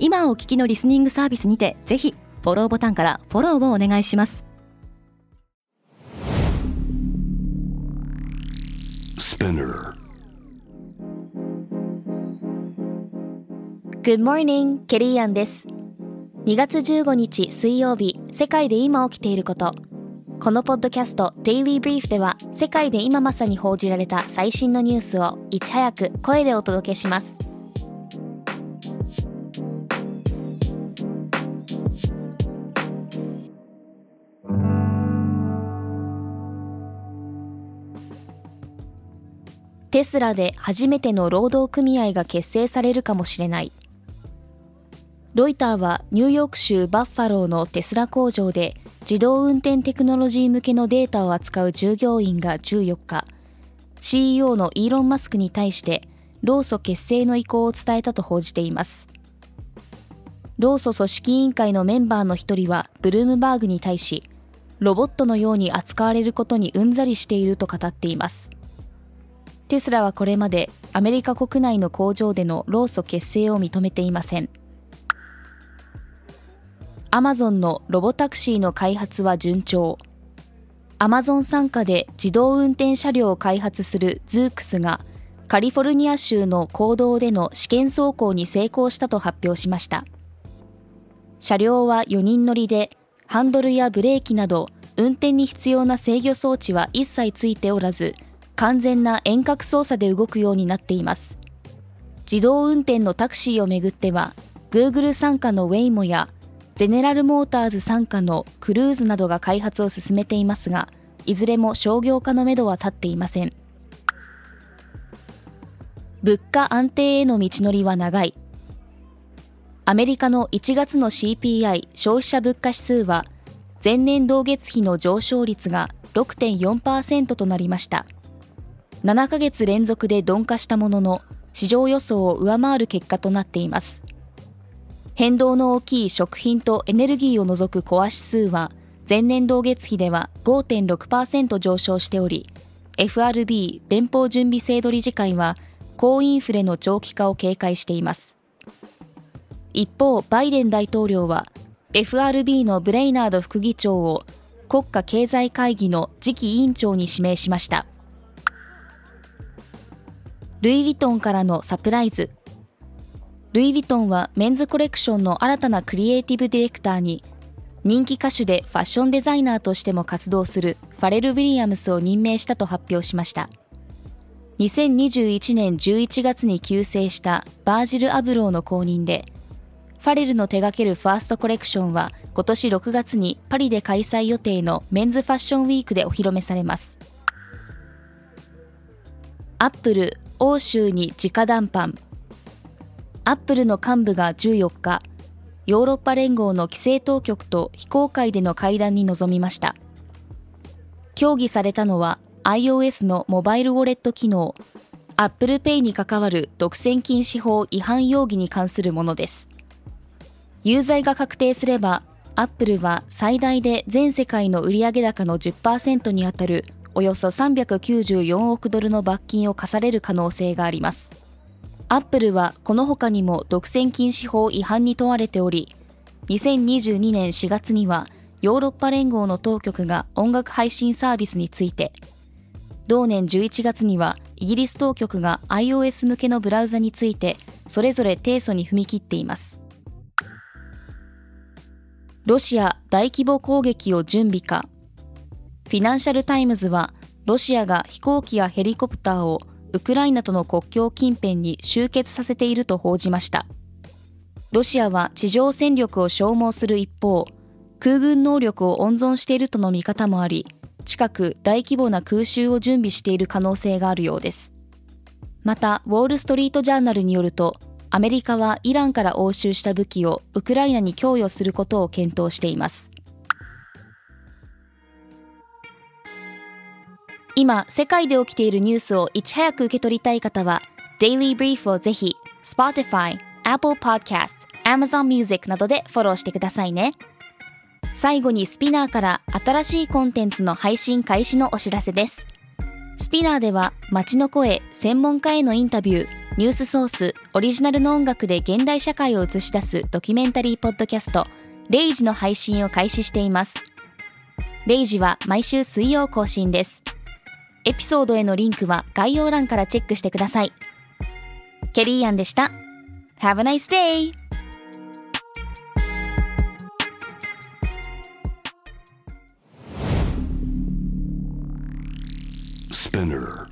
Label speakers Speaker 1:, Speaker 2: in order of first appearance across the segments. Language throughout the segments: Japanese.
Speaker 1: 今お聞きのリスニングサービスにてぜひフォローボタンからフォローをお願いします。
Speaker 2: Good morning, ケリーアンです2月15日水曜日世界で今起きていることこのポッドキャスト Daily Brief では世界で今まさに報じられた最新のニュースをいち早く声でお届けしますテスラで初めての労働組合が結成されるかもしれない。ロイターはニューヨーク州バッファローのテスラ工場で自動運転テクノロジー向けのデータを扱う従業員が14日。CEO のイーロン・マスクに対して労組結成の意向を伝えたと報じています。労組組織委員会のメンバーの一人はブルームバーグに対しロボットのように扱われることにうんざりしていると語っています。テスラはこれまでアメリカ国内の工場での労組結成を認めていません。アマゾンのロボタクシーの開発は順調。アマゾン傘下で自動運転車両を開発するズークスがカリフォルニア州の公道での試験走行に成功したと発表しました。車両は4人乗りでハンドルやブレーキなど運転に必要な制御装置は一切ついておらず完全な遠隔操作で動くようになっています。自動運転のタクシーをめぐっては Google 傘下のウェイモやゼネラルモーターズ傘下のクルーズなどが開発を進めていますがいずれも商業化のめどは立っていません。物価安定への道のりは長い。アメリカの1月の CPI 消費者物価指数は前年同月比の上昇率が6.4%となりました。7ヶ月連続で鈍化したものの市場予想を上回る結果となっています。変動の大きい食品とエネルギーを除くコア指数は前年同月比では5.6%上昇しており FRB 連邦準備制度理事会は高インフレの長期化を警戒しています。一方バイデン大統領は FRB のブレイナード副議長を国家経済会議の次期委員長に指名しました。ルイ・ヴィトンからのサプライズ。ルイ・ヴィトンはメンズコレクションの新たなクリエイティブディレクターに人気歌手でファッションデザイナーとしても活動するファレル・ウィリアムスを任命したと発表しました。2021年11月に急成したバージル・アブローの後任でファレルの手掛けるファーストコレクションは今年6月にパリで開催予定のメンズファッションウィークでお披露目されます。アップル欧州に直談判。アップルの幹部が14日ヨーロッパ連合の規制当局と非公開での会談に臨みました。協議されたのは iOS のモバイルウォレット機能 Apple Pay に関わる独占禁止法違反容疑に関するものです。有罪が確定すればアップルは最大で全世界の売上高の10%にあたるおよそ394億ドルの罰金を課される可能性があります。アップルはこの他にも独占禁止法違反に問われており、2022年4月にはヨーロッパ連合の当局が音楽配信サービスについて、同年11月にはイギリス当局が iOS 向けのブラウザについてそれぞれ提訴に踏み切っています。ロシア大規模攻撃を準備かフィナンシャル・タイムズは、ロシアが飛行機やヘリコプターをウクライナとの国境近辺に集結させていると報じました。ロシアは地上戦力を消耗する一方、空軍能力を温存しているとの見方もあり、近く大規模な空襲を準備している可能性があるようです。また、ウォール・ストリート・ジャーナルによると、アメリカはイランから押収した武器をウクライナに供与することを検討しています今世界で起きているニュースをいち早く受け取りたい方は Daily Brief をぜひ Spotify、Apple Podcast、Amazon Music などでフォローしてくださいね最後に SPINEAR から新しいコンテンツの配信開始のお知らせです SPINEAR では街の声、専門家へのインタビュー、ニュースソース、オリジナルの音楽で現代社会を映し出すドキュメンタリーポッドキャスト、レイジの配信を開始しています。レイジは毎週水曜更新です。エピソードへのリンクは概要欄からチェックしてください。ケリーアンでした。Have a nice day!
Speaker 3: Spinner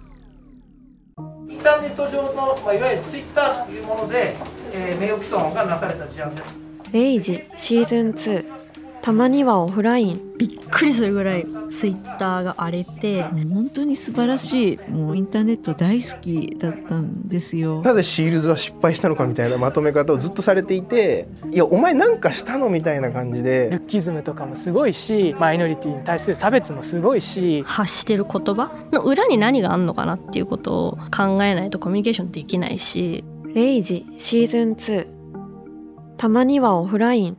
Speaker 3: インターネット上の、まあ、いわゆるツイッターというもので、えー、名誉毀損がなされた事案です。
Speaker 4: レイジシーズン2たまにはオフライン。
Speaker 5: びっくりするぐらいツイッターが荒れて
Speaker 6: 本当に素晴らしいもうインターネット大好きだったんですよ。
Speaker 7: なぜシールズは失敗したのかみたいなまとめ方をずっとされていていやお前なんかしたのみたいな感じで。
Speaker 8: ルッキズムとかもすごいしマイノリティに対する差別もすごいし。
Speaker 5: 発してる言葉？の裏に何があんのかなっていうことを考えないとコミュニケーションできないし。
Speaker 4: レイジシーズン2たまにはオフライン